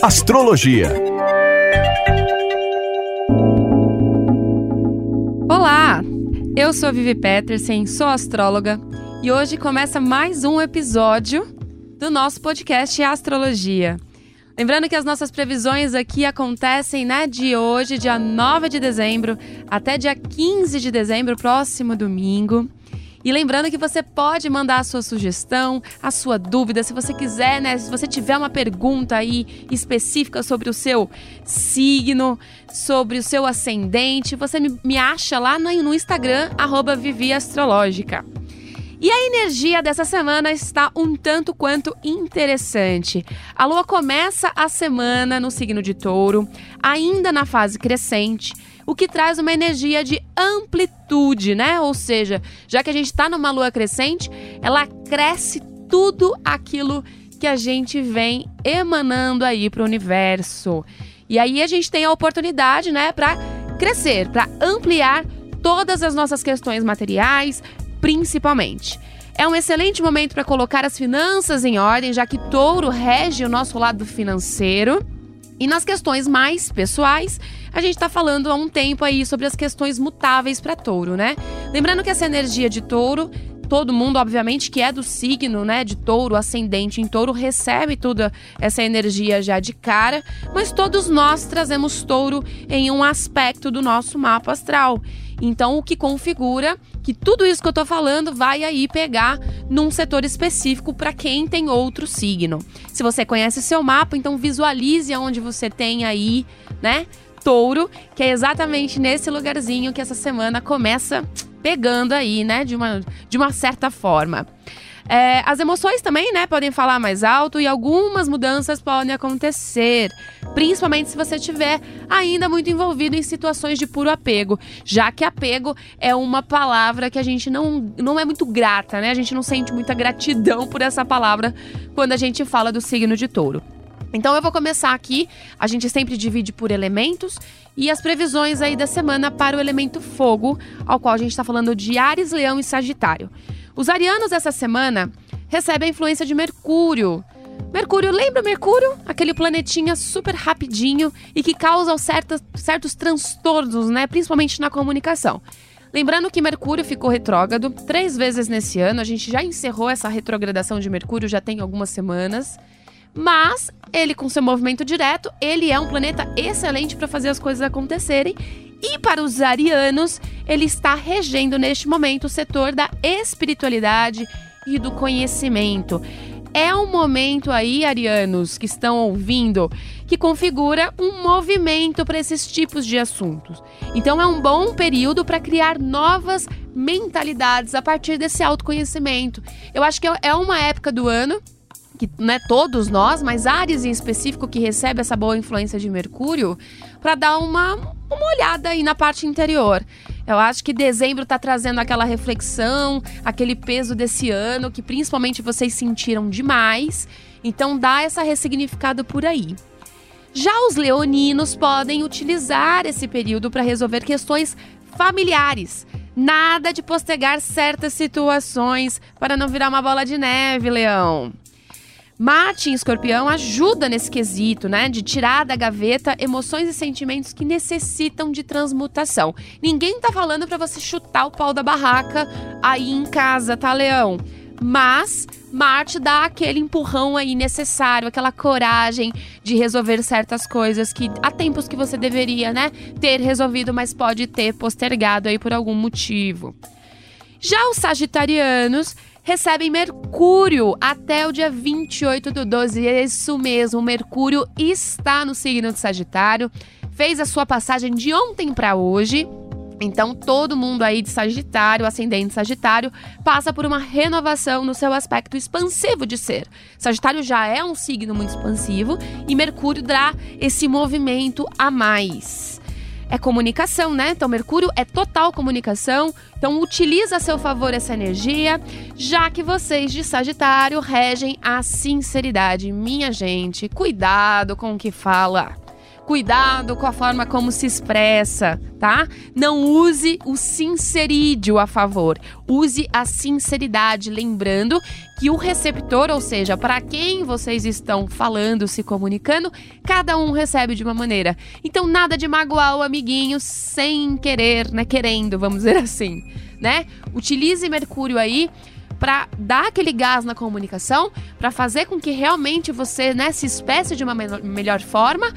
Astrologia. Olá! Eu sou a Vivi Peterson, sou astróloga e hoje começa mais um episódio do nosso podcast Astrologia. Lembrando que as nossas previsões aqui acontecem, né, de hoje, dia 9 de dezembro, até dia 15 de dezembro, próximo domingo. E lembrando que você pode mandar a sua sugestão, a sua dúvida, se você quiser, né? Se você tiver uma pergunta aí específica sobre o seu signo, sobre o seu ascendente, você me acha lá no Instagram, arroba Vivi Astrológica. E a energia dessa semana está um tanto quanto interessante. A lua começa a semana no signo de touro, ainda na fase crescente o que traz uma energia de amplitude, né? Ou seja, já que a gente está numa lua crescente, ela cresce tudo aquilo que a gente vem emanando aí para o universo. E aí a gente tem a oportunidade, né, para crescer, para ampliar todas as nossas questões materiais, principalmente. É um excelente momento para colocar as finanças em ordem, já que Touro rege o nosso lado financeiro. E nas questões mais pessoais, a gente está falando há um tempo aí sobre as questões mutáveis para touro, né? Lembrando que essa energia de touro todo mundo, obviamente, que é do signo, né, de touro, ascendente em touro, recebe toda essa energia já de cara, mas todos nós trazemos touro em um aspecto do nosso mapa astral. Então, o que configura que tudo isso que eu tô falando vai aí pegar num setor específico para quem tem outro signo. Se você conhece seu mapa, então visualize aonde você tem aí, né? Touro, que é exatamente nesse lugarzinho que essa semana começa pegando aí, né? De uma, de uma certa forma. É, as emoções também, né, podem falar mais alto e algumas mudanças podem acontecer, principalmente se você estiver ainda muito envolvido em situações de puro apego, já que apego é uma palavra que a gente não, não é muito grata, né? A gente não sente muita gratidão por essa palavra quando a gente fala do signo de touro. Então eu vou começar aqui, a gente sempre divide por elementos e as previsões aí da semana para o elemento fogo, ao qual a gente está falando de Ares, Leão e Sagitário. Os arianos essa semana recebem a influência de Mercúrio. Mercúrio, lembra Mercúrio? Aquele planetinha super rapidinho e que causa certos, certos transtornos, né? Principalmente na comunicação. Lembrando que Mercúrio ficou retrógrado três vezes nesse ano, a gente já encerrou essa retrogradação de Mercúrio já tem algumas semanas. Mas ele com seu movimento direto, ele é um planeta excelente para fazer as coisas acontecerem e para os arianos, ele está regendo neste momento o setor da espiritualidade e do conhecimento. É um momento aí, arianos, que estão ouvindo, que configura um movimento para esses tipos de assuntos. Então é um bom período para criar novas mentalidades a partir desse autoconhecimento. Eu acho que é uma época do ano que né, todos nós, mas Ares em específico que recebe essa boa influência de Mercúrio, para dar uma, uma olhada aí na parte interior. Eu acho que dezembro está trazendo aquela reflexão, aquele peso desse ano que principalmente vocês sentiram demais. Então dá essa ressignificada por aí. Já os leoninos podem utilizar esse período para resolver questões familiares. Nada de postergar certas situações para não virar uma bola de neve, leão. Marte em escorpião ajuda nesse quesito, né? De tirar da gaveta emoções e sentimentos que necessitam de transmutação. Ninguém tá falando para você chutar o pau da barraca aí em casa, tá, Leão? Mas Marte dá aquele empurrão aí necessário, aquela coragem de resolver certas coisas que há tempos que você deveria, né, ter resolvido, mas pode ter postergado aí por algum motivo. Já os sagitarianos recebem Mercúrio até o dia 28 do 12. É isso mesmo, Mercúrio está no signo de Sagitário, fez a sua passagem de ontem para hoje. Então, todo mundo aí de Sagitário, ascendente Sagitário, passa por uma renovação no seu aspecto expansivo de ser. Sagitário já é um signo muito expansivo e Mercúrio dá esse movimento a mais. É comunicação, né? Então, Mercúrio é total comunicação. Então, utiliza a seu favor essa energia, já que vocês de Sagitário regem a sinceridade. Minha gente, cuidado com o que fala. Cuidado com a forma como se expressa, tá? Não use o sincerídio a favor. Use a sinceridade, lembrando que o receptor, ou seja, para quem vocês estão falando, se comunicando, cada um recebe de uma maneira. Então, nada de magoar o amiguinho sem querer, né? Querendo, vamos dizer assim, né? Utilize Mercúrio aí para dar aquele gás na comunicação, para fazer com que realmente você né, se expresse de uma melhor forma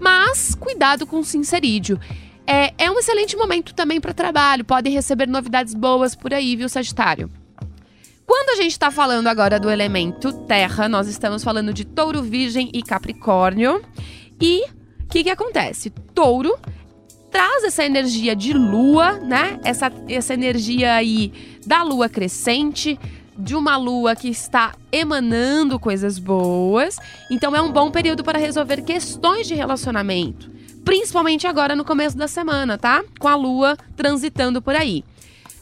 mas cuidado com o sincerídio. É, é um excelente momento também para trabalho, podem receber novidades boas por aí, viu, Sagitário? Quando a gente está falando agora do elemento terra, nós estamos falando de touro, virgem e capricórnio. E o que, que acontece? Touro traz essa energia de lua, né? Essa, essa energia aí da lua crescente, de uma lua que está emanando coisas boas. Então é um bom período para resolver questões de relacionamento. Principalmente agora no começo da semana, tá? Com a lua transitando por aí.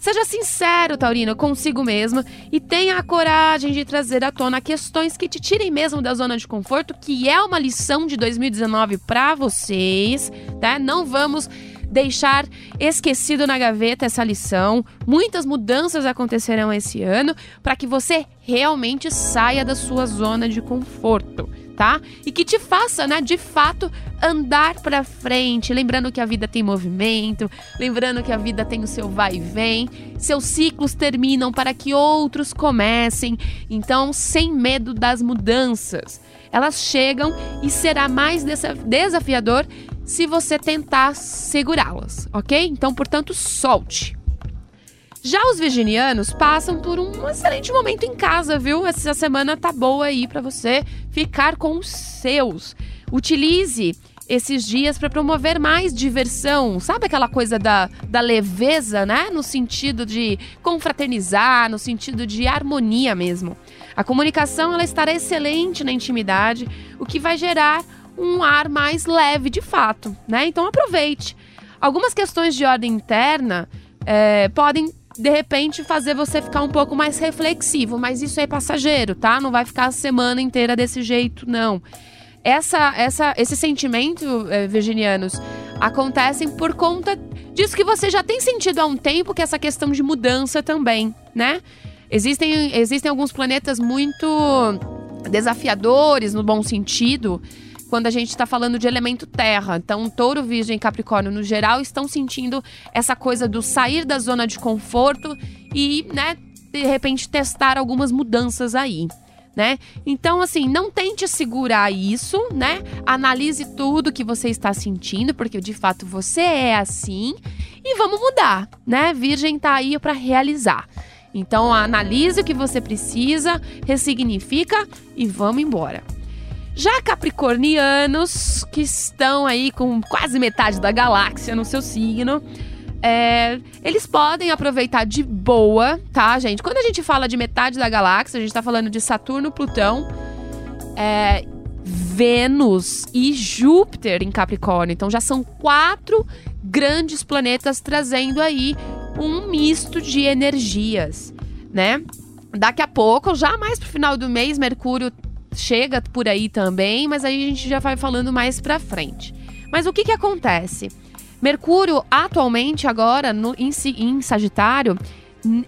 Seja sincero, Taurino, consigo mesmo e tenha a coragem de trazer à tona questões que te tirem mesmo da zona de conforto, que é uma lição de 2019 para vocês, tá? Não vamos deixar esquecido na gaveta essa lição. Muitas mudanças acontecerão esse ano para que você realmente saia da sua zona de conforto, tá? E que te faça, né, de fato andar para frente, lembrando que a vida tem movimento, lembrando que a vida tem o seu vai e vem, seus ciclos terminam para que outros comecem. Então, sem medo das mudanças. Elas chegam e será mais desafiador se você tentar segurá-las, ok? Então, portanto, solte. Já os virginianos passam por um excelente momento em casa, viu? Essa semana tá boa aí para você ficar com os seus. Utilize esses dias para promover mais diversão, sabe aquela coisa da, da leveza, né? No sentido de confraternizar, no sentido de harmonia mesmo. A comunicação ela estará excelente na intimidade, o que vai gerar um ar mais leve de fato, né? Então aproveite. Algumas questões de ordem interna é, podem de repente fazer você ficar um pouco mais reflexivo, mas isso é passageiro, tá? Não vai ficar a semana inteira desse jeito, não. Essa, essa, esse sentimento, é, virginianos, acontecem por conta disso que você já tem sentido há um tempo, que é essa questão de mudança também, né? Existem, existem alguns planetas muito desafiadores no bom sentido quando a gente está falando de elemento terra. Então, touro, virgem e capricórnio, no geral, estão sentindo essa coisa do sair da zona de conforto e, né, de repente testar algumas mudanças aí. Né? Então, assim, não tente segurar isso, né? Analise tudo que você está sentindo, porque de fato você é assim, e vamos mudar, né? Virgem tá aí para realizar. Então, analise o que você precisa, ressignifica e vamos embora. Já capricornianos, que estão aí com quase metade da galáxia no seu signo, é, eles podem aproveitar de boa, tá, gente? Quando a gente fala de metade da galáxia, a gente tá falando de Saturno, Plutão, é, Vênus e Júpiter em Capricórnio. Então já são quatro grandes planetas trazendo aí um misto de energias, né? Daqui a pouco, já mais pro final do mês, Mercúrio chega por aí também, mas aí a gente já vai falando mais pra frente. Mas o que que acontece? Mercúrio, atualmente, agora, no, em, em Sagitário,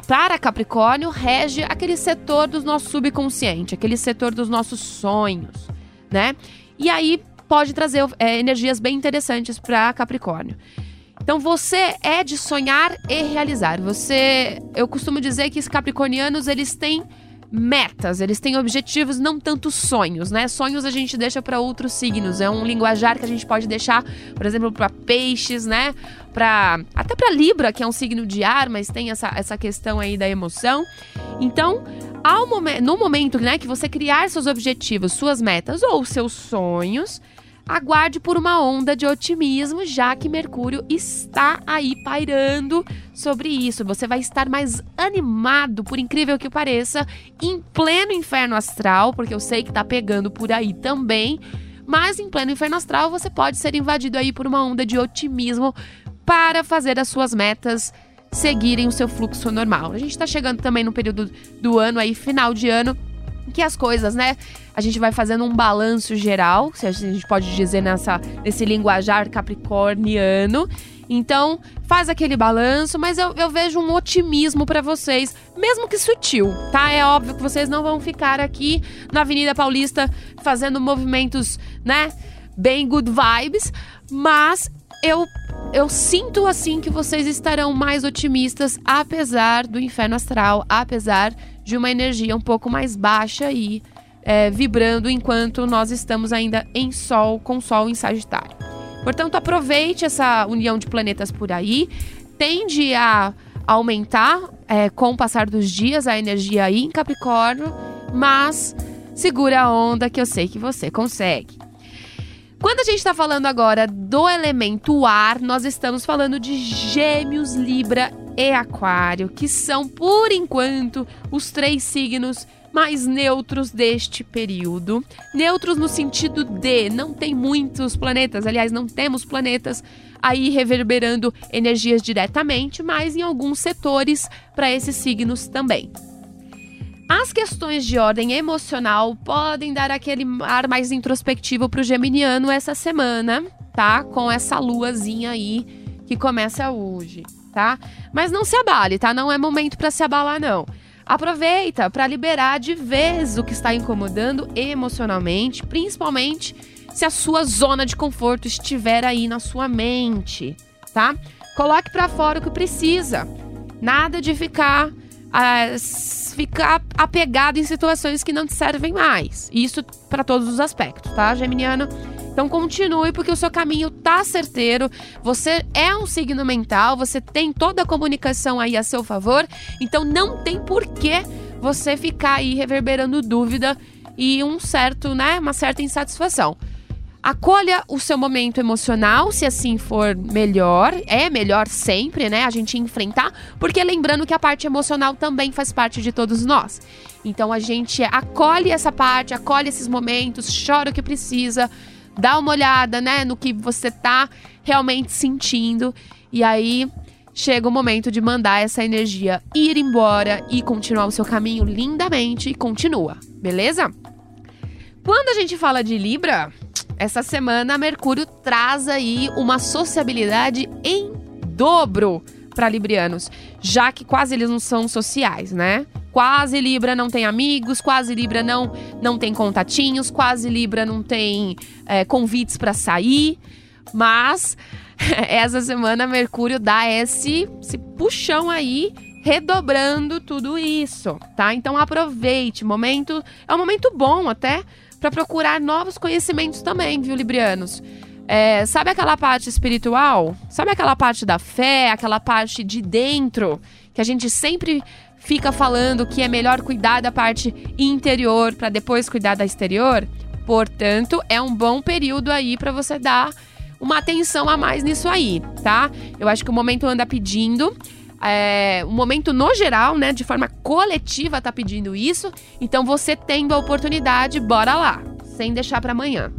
para Capricórnio, rege aquele setor do nosso subconsciente, aquele setor dos nossos sonhos, né? E aí pode trazer é, energias bem interessantes para Capricórnio. Então você é de sonhar e realizar. Você, eu costumo dizer que os capricornianos eles têm metas, eles têm objetivos, não tanto sonhos, né? Sonhos a gente deixa para outros signos, é um linguajar que a gente pode deixar, por exemplo, para peixes, né? Para até para Libra, que é um signo de ar, mas tem essa, essa questão aí da emoção. Então, ao momen no momento, né, que você criar seus objetivos, suas metas ou seus sonhos, aguarde por uma onda de otimismo, já que Mercúrio está aí pairando sobre isso. Você vai estar mais animado, por incrível que pareça, em pleno inferno astral, porque eu sei que tá pegando por aí também. Mas em pleno inferno astral, você pode ser invadido aí por uma onda de otimismo para fazer as suas metas seguirem o seu fluxo normal. A gente está chegando também no período do ano aí, final de ano, que as coisas, né? A gente vai fazendo um balanço geral, se a gente pode dizer nessa, nesse linguajar capricorniano. Então, faz aquele balanço, mas eu, eu vejo um otimismo para vocês, mesmo que sutil, tá? É óbvio que vocês não vão ficar aqui na Avenida Paulista fazendo movimentos, né? Bem good vibes, mas eu eu sinto assim que vocês estarão mais otimistas, apesar do inferno astral, apesar de uma energia um pouco mais baixa e é, vibrando enquanto nós estamos ainda em Sol, com Sol em Sagitário. Portanto, aproveite essa união de planetas por aí, tende a aumentar é, com o passar dos dias a energia aí em Capricórnio, mas segura a onda que eu sei que você consegue. Quando a gente está falando agora do elemento ar, nós estamos falando de Gêmeos, Libra e Aquário, que são, por enquanto, os três signos mais neutros deste período. Neutros no sentido de não tem muitos planetas, aliás, não temos planetas aí reverberando energias diretamente, mas em alguns setores para esses signos também. As questões de ordem emocional podem dar aquele ar mais introspectivo para o geminiano essa semana, tá? Com essa luazinha aí que começa hoje, tá? Mas não se abale, tá? Não é momento para se abalar não. Aproveita para liberar de vez o que está incomodando emocionalmente, principalmente se a sua zona de conforto estiver aí na sua mente, tá? Coloque para fora o que precisa. Nada de ficar uh, ficar apegado em situações que não te servem mais. Isso para todos os aspectos, tá, Geminiano? Então continue porque o seu caminho tá certeiro. Você é um signo mental, você tem toda a comunicação aí a seu favor, então não tem porquê você ficar aí reverberando dúvida e um certo, né, uma certa insatisfação. Acolha o seu momento emocional, se assim for melhor. É melhor sempre, né? A gente enfrentar, porque lembrando que a parte emocional também faz parte de todos nós. Então a gente acolhe essa parte, acolhe esses momentos, chora o que precisa, dá uma olhada, né, no que você tá realmente sentindo. E aí chega o momento de mandar essa energia ir embora e continuar o seu caminho lindamente e continua, beleza? Quando a gente fala de Libra, essa semana, Mercúrio traz aí uma sociabilidade em dobro para librianos, já que quase eles não são sociais, né? Quase Libra não tem amigos, quase Libra não não tem contatinhos, quase Libra não tem é, convites para sair, mas essa semana Mercúrio dá esse, esse puxão aí redobrando tudo isso, tá? Então aproveite, momento é um momento bom até para procurar novos conhecimentos também, viu, Librianos? É, sabe aquela parte espiritual? Sabe aquela parte da fé, aquela parte de dentro que a gente sempre fica falando que é melhor cuidar da parte interior para depois cuidar da exterior? Portanto, é um bom período aí para você dar uma atenção a mais nisso aí, tá? Eu acho que o momento anda pedindo é, o momento no geral, né, de forma coletiva, tá pedindo isso. Então você tendo a oportunidade, bora lá, sem deixar para amanhã.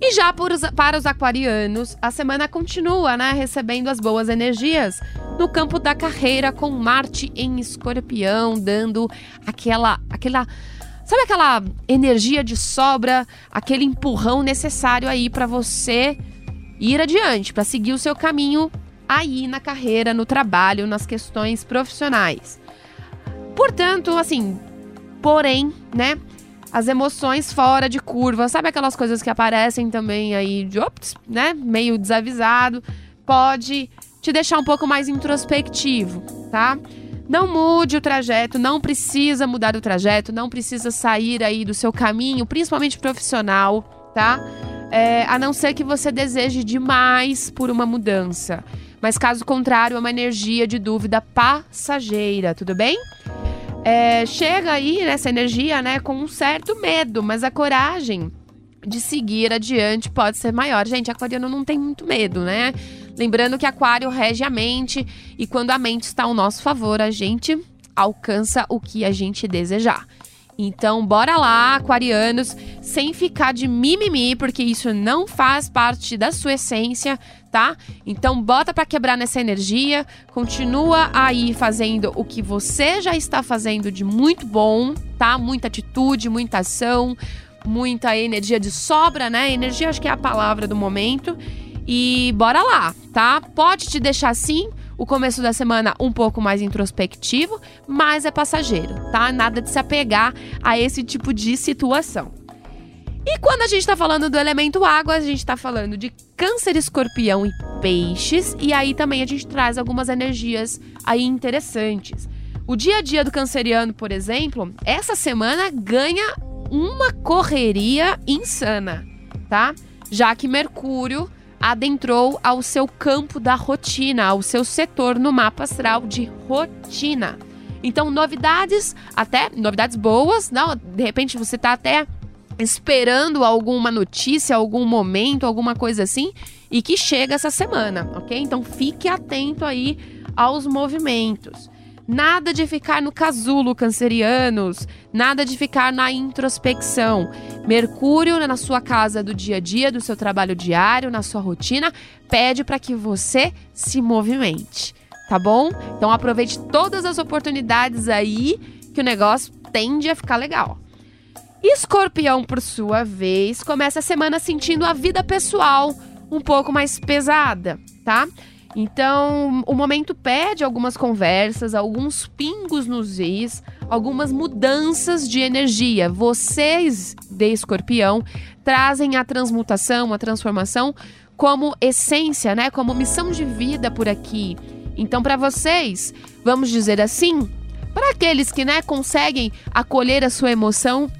E já para os aquarianos, a semana continua, né, recebendo as boas energias no campo da carreira com Marte em Escorpião, dando aquela aquela sabe aquela energia de sobra, aquele empurrão necessário aí para você ir adiante, para seguir o seu caminho aí na carreira, no trabalho, nas questões profissionais. Portanto, assim, porém, né? As emoções fora de curva, sabe aquelas coisas que aparecem também aí de ops, né? Meio desavisado, pode te deixar um pouco mais introspectivo, tá? Não mude o trajeto, não precisa mudar o trajeto, não precisa sair aí do seu caminho, principalmente profissional, tá? É, a não ser que você deseje demais por uma mudança. Mas caso contrário, é uma energia de dúvida passageira, tudo bem? É, chega aí nessa energia, né, com um certo medo, mas a coragem de seguir adiante pode ser maior. Gente, aquariano não tem muito medo, né? Lembrando que aquário rege a mente e quando a mente está ao nosso favor, a gente alcança o que a gente desejar. Então, bora lá, aquarianos, sem ficar de mimimi, porque isso não faz parte da sua essência, tá? Então, bota para quebrar nessa energia, continua aí fazendo o que você já está fazendo de muito bom, tá? Muita atitude, muita ação, muita energia de sobra, né? Energia acho que é a palavra do momento. E bora lá, tá? Pode te deixar assim o começo da semana um pouco mais introspectivo, mas é passageiro, tá? Nada de se apegar a esse tipo de situação. E quando a gente está falando do elemento água, a gente está falando de câncer, escorpião e peixes. E aí também a gente traz algumas energias aí interessantes. O dia a dia do canceriano, por exemplo, essa semana ganha uma correria insana, tá? Já que Mercúrio adentrou ao seu campo da rotina, ao seu setor no mapa astral de rotina. Então, novidades, até novidades boas, não, de repente você está até esperando alguma notícia, algum momento, alguma coisa assim, e que chega essa semana, ok? Então fique atento aí aos movimentos. Nada de ficar no casulo, cancerianos. Nada de ficar na introspecção. Mercúrio na sua casa do dia a dia, do seu trabalho diário, na sua rotina, pede para que você se movimente, tá bom? Então aproveite todas as oportunidades aí que o negócio tende a ficar legal. Escorpião, por sua vez, começa a semana sentindo a vida pessoal um pouco mais pesada, tá? Então, o momento pede algumas conversas, alguns pingos nos is, algumas mudanças de energia. Vocês de Escorpião trazem a transmutação, a transformação como essência, né? Como missão de vida por aqui. Então, para vocês, vamos dizer assim, para aqueles que, né, conseguem acolher a sua emoção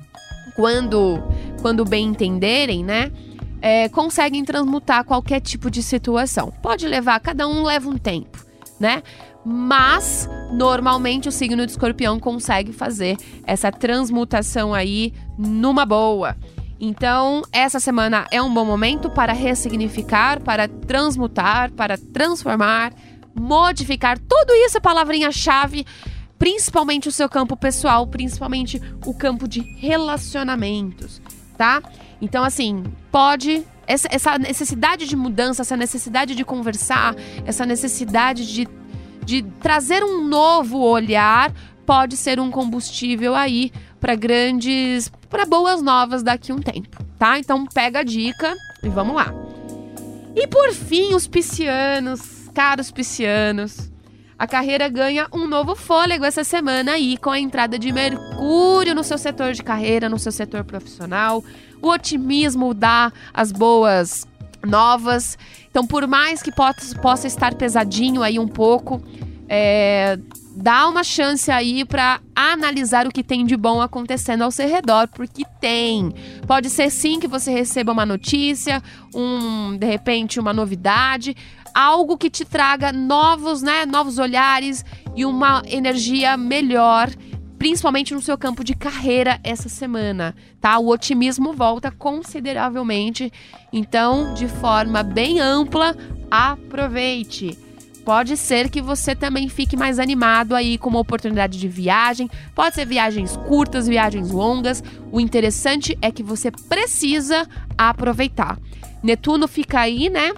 quando quando bem entenderem, né? É, conseguem transmutar qualquer tipo de situação. Pode levar, cada um leva um tempo, né? Mas normalmente o signo de escorpião consegue fazer essa transmutação aí numa boa. Então, essa semana é um bom momento para ressignificar, para transmutar, para transformar, modificar. Tudo isso é palavrinha-chave, principalmente o seu campo pessoal, principalmente o campo de relacionamentos, tá? Então, assim, pode. Essa, essa necessidade de mudança, essa necessidade de conversar, essa necessidade de, de trazer um novo olhar, pode ser um combustível aí para grandes. para boas novas daqui a um tempo, tá? Então, pega a dica e vamos lá. E por fim, os piscianos, caros piscianos. A carreira ganha um novo fôlego essa semana aí com a entrada de Mercúrio no seu setor de carreira, no seu setor profissional. O otimismo dá as boas novas. Então, por mais que possa estar pesadinho aí um pouco, é, dá uma chance aí para analisar o que tem de bom acontecendo ao seu redor, porque tem. Pode ser sim que você receba uma notícia, um de repente uma novidade, algo que te traga novos, né, novos olhares e uma energia melhor, principalmente no seu campo de carreira essa semana, tá? O otimismo volta consideravelmente. Então, de forma bem ampla, aproveite. Pode ser que você também fique mais animado aí com uma oportunidade de viagem. Pode ser viagens curtas, viagens longas. O interessante é que você precisa aproveitar. Netuno fica aí, né?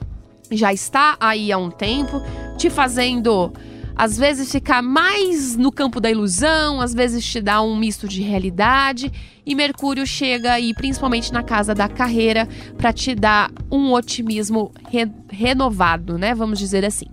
Já está aí há um tempo, te fazendo às vezes ficar mais no campo da ilusão, às vezes te dá um misto de realidade, e Mercúrio chega aí principalmente na casa da carreira para te dar um otimismo re renovado, né? Vamos dizer assim.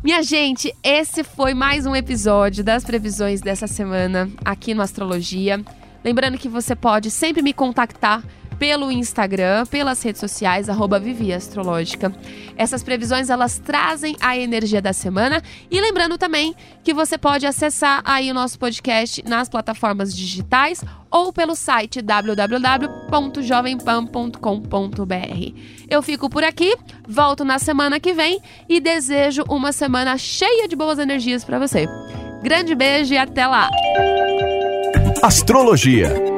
Minha gente, esse foi mais um episódio das previsões dessa semana aqui no Astrologia. Lembrando que você pode sempre me contactar pelo Instagram, pelas redes sociais, arroba Astrológica. Essas previsões, elas trazem a energia da semana. E lembrando também que você pode acessar aí o nosso podcast nas plataformas digitais ou pelo site www.jovempan.com.br. Eu fico por aqui, volto na semana que vem e desejo uma semana cheia de boas energias para você. Grande beijo e até lá! Astrologia